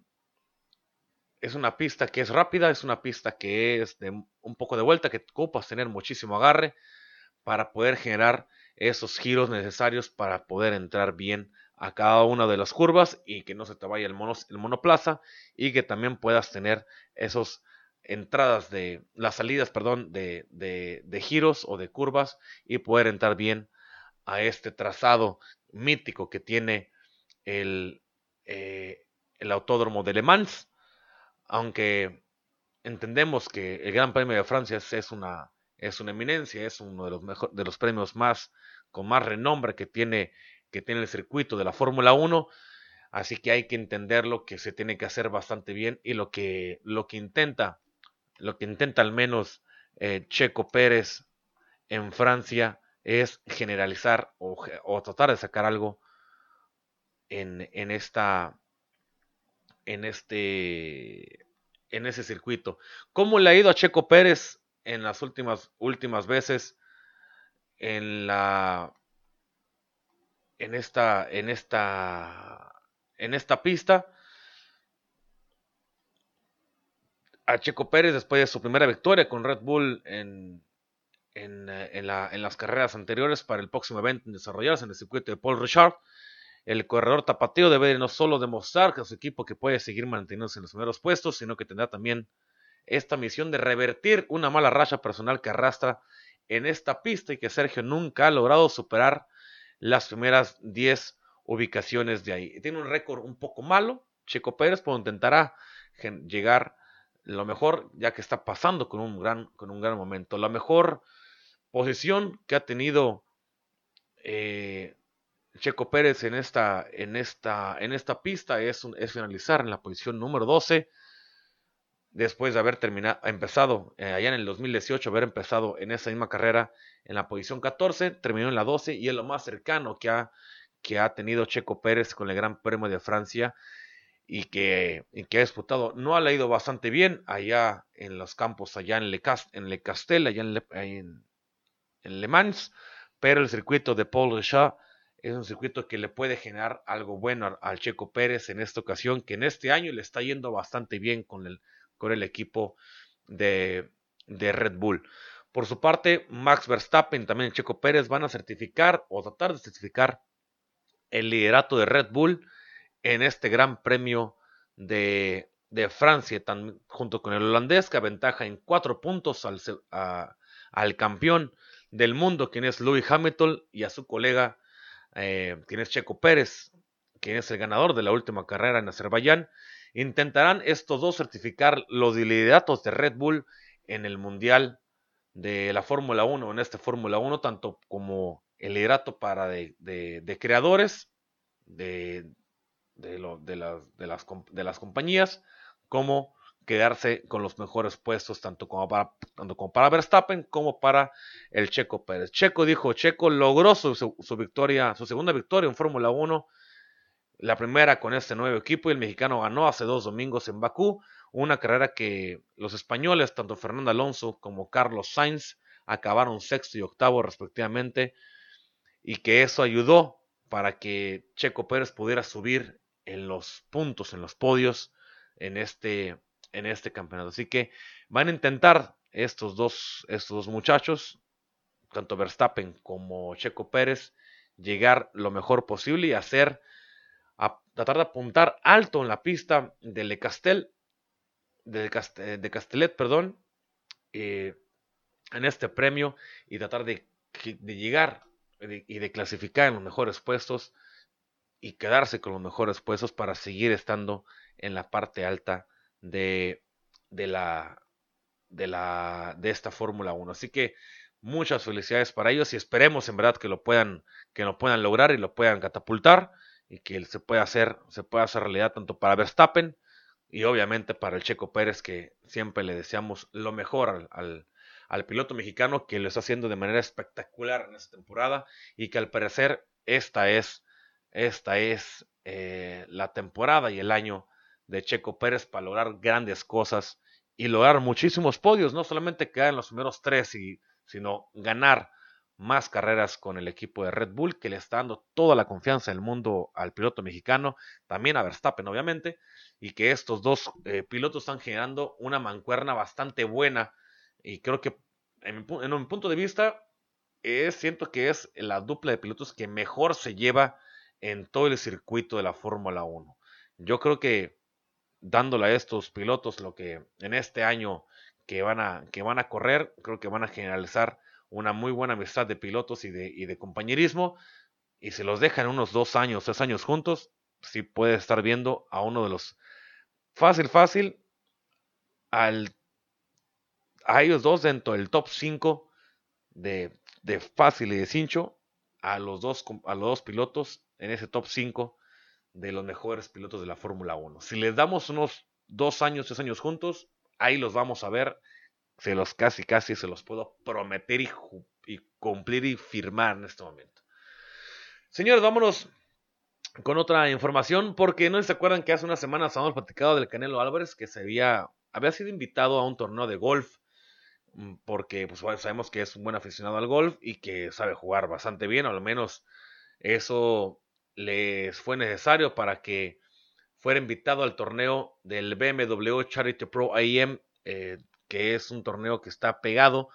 es una pista que es rápida, es una pista que es de un poco de vuelta, que ocupas tener muchísimo agarre para poder generar esos giros necesarios para poder entrar bien a cada una de las curvas y que no se te vaya el, el monoplaza y que también puedas tener esas entradas de las salidas, perdón, de, de, giros o de curvas y poder entrar bien a este trazado mítico que tiene el, eh, el autódromo de Le Mans aunque entendemos que el Gran Premio de Francia es una, es una eminencia, es uno de los, mejor, de los premios más con más renombre que tiene, que tiene el circuito de la Fórmula 1, así que hay que entender lo que se tiene que hacer bastante bien y lo que, lo que intenta, lo que intenta al menos eh, Checo Pérez en Francia es generalizar o, o tratar de sacar algo en, en esta en este en ese circuito. ¿Cómo le ha ido a Checo Pérez en las últimas últimas veces en la en esta en esta en esta pista? A Checo Pérez después de su primera victoria con Red Bull en, en, la, en las carreras anteriores para el próximo evento en desarrollarse en el circuito de Paul Richard el corredor tapateo debe no solo demostrar que su equipo que puede seguir manteniéndose en los primeros puestos, sino que tendrá también esta misión de revertir una mala racha personal que arrastra en esta pista y que Sergio nunca ha logrado superar las primeras 10 ubicaciones de ahí. Tiene un récord un poco malo, Checo Pérez, pero intentará llegar lo mejor, ya que está pasando con un gran, con un gran momento. La mejor posición que ha tenido eh, Checo Pérez en esta, en esta, en esta pista es, es finalizar en la posición número 12 después de haber terminado, empezado eh, allá en el 2018, haber empezado en esa misma carrera en la posición 14, terminó en la 12 y es lo más cercano que ha, que ha tenido Checo Pérez con el Gran Premio de Francia y que, que ha disputado. No ha leído bastante bien allá en los campos, allá en Le, en Le Castel, allá en Le, en, en Le Mans, pero el circuito de Paul Richard es un circuito que le puede generar algo bueno al Checo Pérez en esta ocasión, que en este año le está yendo bastante bien con el, el equipo de, de Red Bull. Por su parte, Max Verstappen también Checo Pérez van a certificar o tratar de certificar el liderato de Red Bull en este gran premio de, Francia, junto con el holandés que aventaja en cuatro puntos al, al campeón del mundo, quien es Louis Hamilton, y a su colega, eh, quien es Checo Pérez, quien es el ganador de la última carrera en Azerbaiyán. Intentarán estos dos certificar los lideratos de Red Bull en el Mundial de la Fórmula 1, en este Fórmula 1, tanto como el liderato para de, creadores de, de, las, de, las, de las compañías, como quedarse con los mejores puestos, tanto como para, tanto como para Verstappen como para el Checo Pérez. Checo dijo, Checo logró su, su victoria, su segunda victoria en Fórmula 1, la primera con este nuevo equipo y el mexicano ganó hace dos domingos en Bakú, una carrera que los españoles, tanto Fernando Alonso como Carlos Sainz, acabaron sexto y octavo respectivamente, y que eso ayudó para que Checo Pérez pudiera subir en los puntos, en los podios en este, en este campeonato. Así que van a intentar estos dos, estos dos muchachos, tanto Verstappen como Checo Pérez, llegar lo mejor posible y hacer, a, tratar de apuntar alto en la pista de Le Castel de, Castellet, perdón, eh, en este premio y tratar de, llegar y de clasificar en los mejores puestos y quedarse con los mejores puestos para seguir estando en la parte alta de, de la de la de esta Fórmula 1. Así que muchas felicidades para ellos y esperemos en verdad que lo puedan que lo puedan lograr y lo puedan catapultar y que se pueda hacer se pueda hacer realidad tanto para Verstappen y obviamente para el Checo Pérez, que siempre le deseamos lo mejor al, piloto mexicano, que lo está haciendo de manera espectacular en esta temporada y que al parecer esta es, esta es eh, la temporada y el año de Checo Pérez para lograr grandes cosas y lograr muchísimos podios, no solamente quedar en los primeros tres, y, sino ganar más carreras con el equipo de Red Bull, que le está dando toda la confianza del mundo al piloto mexicano, también a Verstappen, obviamente, y que estos dos eh, pilotos están generando una mancuerna bastante buena. Y creo que, en, un punto de vista, siento que es la dupla de pilotos que mejor se lleva en todo el circuito de la Fórmula 1. Yo creo que dándole a estos pilotos lo que en este año que van a, que van a correr, creo que van a generalizar una muy buena amistad de pilotos y de, compañerismo. Y si los dejan unos dos años, tres años juntos, sí puede estar viendo a uno de los fácil, fácil, al, a ellos dos dentro del top 5 de, de, fácil y de cincho, a los, dos, a los dos pilotos en ese top 5 de los mejores pilotos de la Fórmula 1. Si les damos unos dos años, tres años juntos, ahí los vamos a ver se los casi, casi se los puedo prometer y, cumplir y firmar en este momento. Señores, vámonos con otra información, porque no se acuerdan que hace unas semanas habíamos platicado del Canelo Álvarez, que se había, había sido invitado a un torneo de golf, mm, porque pues, sabemos que es un buen aficionado al golf y que sabe jugar bastante bien, o al menos eso les fue necesario para que fuera invitado al torneo del BMW Charity Pro AM que es un torneo que está pegado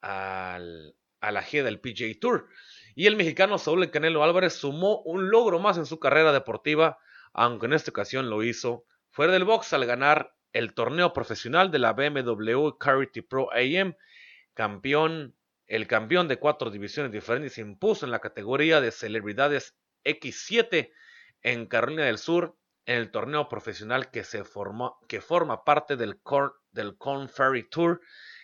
al, a la G del PGA Tour. Y el mexicano Saúl Canelo Álvarez sumó un logro más en su carrera deportiva, aunque en esta ocasión lo hizo fuera del box al ganar el torneo profesional de la BMW Charity Pro AM. Campeón, el campeón de cuatro divisiones diferentes se impuso en la categoría de celebridades X7 en Carolina del Sur en el torneo profesional que, se formó, que forma parte del, del Corn Ferry Tour,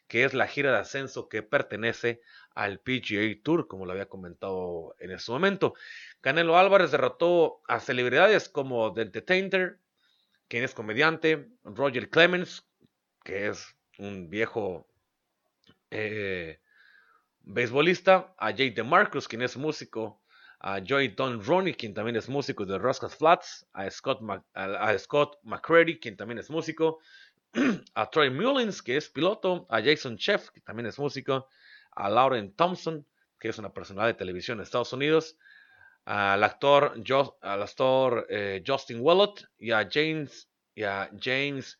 que es la gira de ascenso que pertenece al PGA Tour, como lo había comentado en ese momento. Canelo Álvarez derrotó a celebridades como The Entertainer, quien es comediante, Roger Clemens, que es un viejo eh, beisbolista, a Jay DeMarcus, quien es músico a Joy Don Ronnie, quien también es músico de Roscoe Flats, a Scott, a, Scott McCready, quien también es músico, (clears throat) a Troy Mullins, que es piloto, a Jason Chef, que también es músico, a Lauren Thompson, que es una personalidad de televisión en Estados Unidos, al actor, eh, Justin Willott y a James, James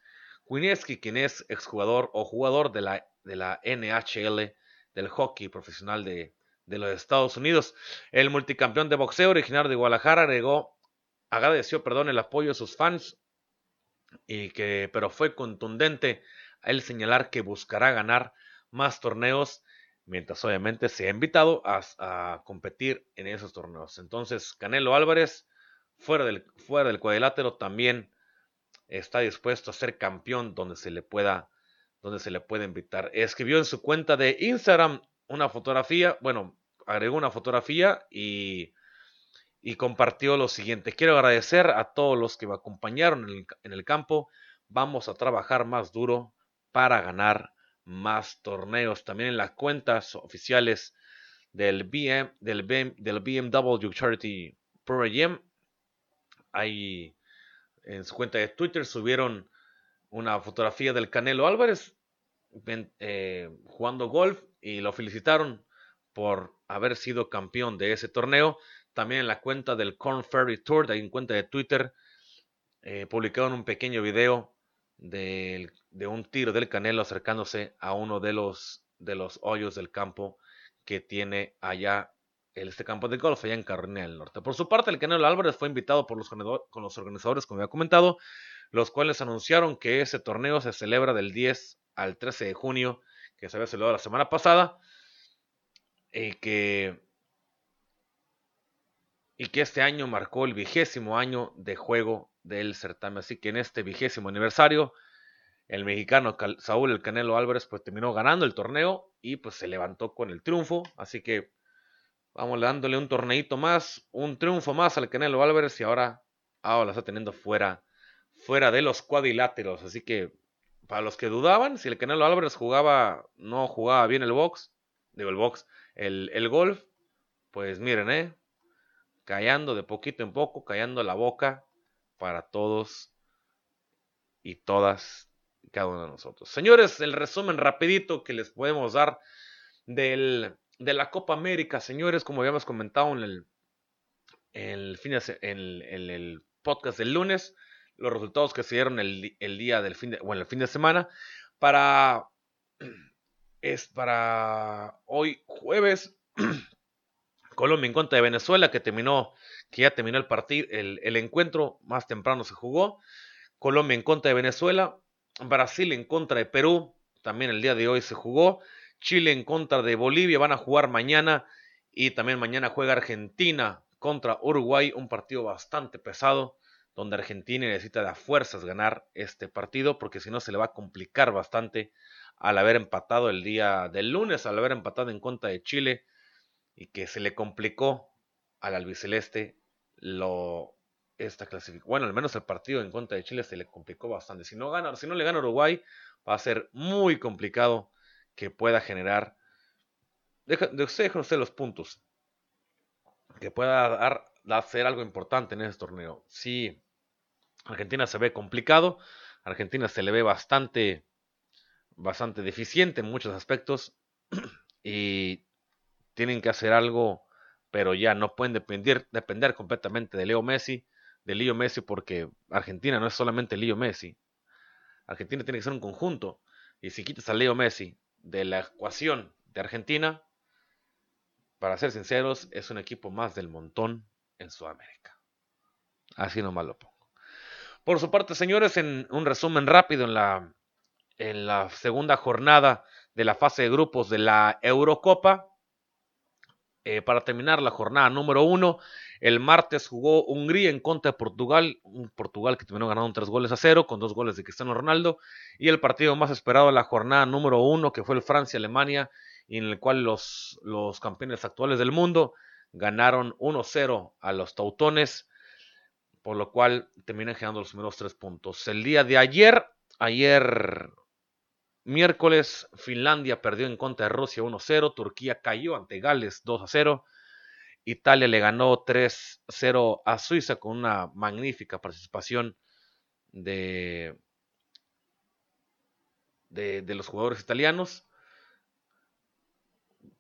quien es exjugador o jugador de la, de NHL, del hockey profesional de, de los Estados Unidos. El multicampeón de boxeo originario de Guadalajara agregó, agradeció perdón, el apoyo de sus fans, y que, pero fue contundente al señalar que buscará ganar más torneos, mientras obviamente se ha invitado a, competir en esos torneos. Entonces, Canelo Álvarez, fuera del, fuera del cuadrilátero, también está dispuesto a ser campeón donde se le pueda donde se le invitar. Escribió en su cuenta de Instagram una fotografía, bueno, agregó una fotografía y, y compartió lo siguiente. Quiero agradecer a todos los que me acompañaron en el, campo. Vamos a trabajar más duro para ganar más torneos. También en las cuentas oficiales del, BM, del, BM, del BMW Charity Program, hay en su cuenta de Twitter subieron una fotografía del Canelo Álvarez eh, jugando golf y lo felicitaron por haber sido campeón de ese torneo. También en la cuenta del Corn Ferry Tour, de en cuenta de Twitter, eh, publicaron un pequeño video de, de, un tiro del Canelo acercándose a uno de los, de los hoyos del campo que tiene allá este campo de golf allá en Carolina del Norte. Por su parte, el Canelo Álvarez fue invitado por los, con los organizadores, como había comentado, los cuales anunciaron que ese torneo se celebra del 10 al 13 de junio, que se había celebrado la semana pasada, y que, y que este año marcó el vigésimo año de juego del certamen. Así que en este vigésimo aniversario, el mexicano Saúl El Canelo Álvarez pues terminó ganando el torneo y pues se levantó con el triunfo. Así que vamos dándole un torneito más, un triunfo más al Canelo Álvarez y ahora, ahora la está teniendo fuera, fuera de los cuadriláteros. Así que para los que dudaban, si el Canelo Álvarez jugaba, no jugaba bien el box, digo el box, el, el golf, pues miren, eh, callando de poquito en poco, callando la boca para todos y todas cada uno de nosotros. Señores, el resumen rapidito que les podemos dar del, de la Copa América, señores, como habíamos comentado en el, el, fin en el podcast del lunes, los resultados que se dieron el, el día del fin de, bueno, el fin de semana. Para, es para hoy jueves, (clears throat) Colombia en contra de Venezuela, que terminó, que ya terminó el partido, el, el encuentro más temprano se jugó. Colombia en contra de Venezuela, Brasil en contra de Perú, también el día de hoy se jugó. Chile en contra de Bolivia, van a jugar mañana y también mañana juega Argentina contra Uruguay, un partido bastante pesado donde Argentina necesita de fuerzas ganar este partido, porque si no se le va a complicar bastante al haber empatado el día del lunes, al haber empatado en contra de Chile, y que se le complicó al albiceleste lo esta clasificación. Bueno, al menos el partido en contra de Chile se le complicó bastante. Si no gana, si no le gana Uruguay, va a ser muy complicado que pueda generar. Deja, de usted, los puntos. Que pueda dar, hacer algo importante en ese torneo. Sí, Argentina se ve complicado, Argentina se le ve bastante, bastante deficiente en muchos aspectos (clears throat) y tienen que hacer algo, pero ya no pueden depender, depender completamente de Leo Messi, de Leo Messi, porque Argentina no es solamente Leo Messi. Argentina tiene que ser un conjunto. Y si quitas a Leo Messi de la ecuación de Argentina, para ser sinceros, es un equipo más del montón en Sudamérica. Así nomás lo pongo. Por su parte, señores, en un resumen rápido en la, en la segunda jornada de la fase de grupos de la Eurocopa, eh, para terminar la jornada número uno, el martes jugó Hungría en contra de Portugal, un Portugal que terminó ganando tres goles a cero, con dos goles de Cristiano Ronaldo, y el partido más esperado de la jornada número uno, que fue el Francia-Alemania, en el cual los, los campeones actuales del mundo ganaron 1-0 a los tautones por lo cual terminan generando los primeros tres puntos. El día de ayer, ayer miércoles, Finlandia perdió en contra de Rusia 1-0, Turquía cayó ante Gales 2-0, Italia le ganó 3-0 a Suiza con una magnífica participación de, de, los jugadores italianos.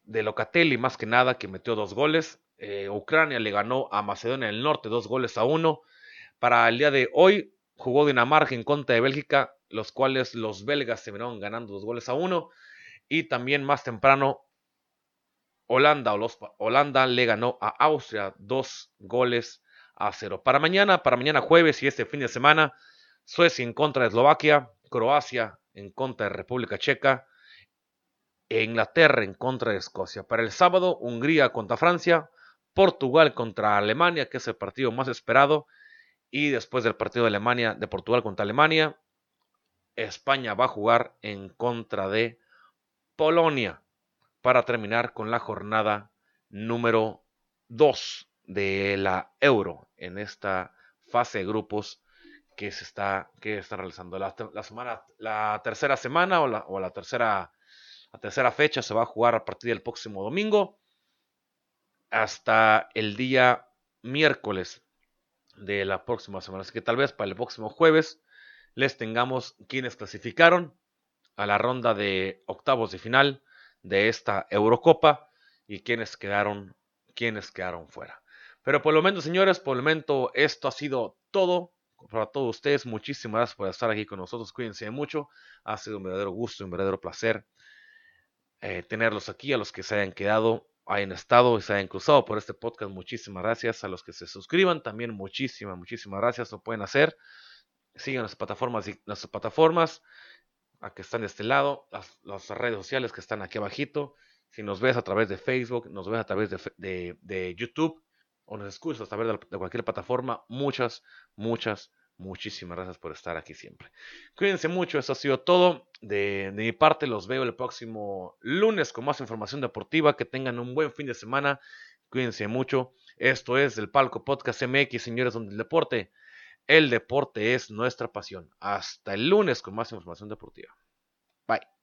De Locatelli más que nada, que metió dos goles. Eh, Ucrania le ganó a Macedonia del Norte dos goles a uno. Para el día de hoy jugó Dinamarca en contra de Bélgica. Los cuales los belgas se vieron ganando dos goles a uno. Y también más temprano, Holanda, Holanda le ganó a Austria dos goles a cero. Para mañana, para mañana jueves y este fin de semana, Suecia en contra de Eslovaquia, Croacia en contra de República Checa, e Inglaterra en contra de Escocia. Para el sábado, Hungría contra Francia, Portugal contra Alemania, que es el partido más esperado, y después del partido de Alemania, de Portugal contra Alemania, España va a jugar en contra de Polonia para terminar con la jornada número 2 de la Euro en esta fase de grupos que se está, que realizando. La, semana, la tercera semana o la, o la, tercera, la tercera fecha se va a jugar a partir del próximo domingo hasta el día miércoles de la próxima semana. Así que tal vez para el próximo jueves les tengamos quienes clasificaron a la ronda de octavos de final de esta Eurocopa y quienes quedaron, quienes quedaron fuera. Pero por lo menos, señores, por el momento esto ha sido todo para todos ustedes. Muchísimas gracias por estar aquí con nosotros. Cuídense mucho. Ha sido un verdadero gusto, un verdadero placer eh, tenerlos aquí. A los que se hayan quedado, hayan estado y se hayan cruzado por este podcast, muchísimas gracias. A los que se suscriban, también muchísimas, muchísimas gracias. Lo pueden hacer. Sigan las plataformas, las plataformas a que están de este lado, las, redes sociales que están aquí abajito. Si nos ves a través de Facebook, nos ves a través de, YouTube o nos escuchas a través de, cualquier plataforma, muchas, muchas, muchísimas gracias por estar aquí siempre. Cuídense mucho, eso ha sido todo. De, de, mi parte, los veo el próximo lunes con más información deportiva. Que tengan un buen fin de semana. Cuídense mucho. Esto es el Palco Podcast MX, señores, donde el deporte el deporte es nuestra pasión. Hasta el lunes con más información deportiva. Bye.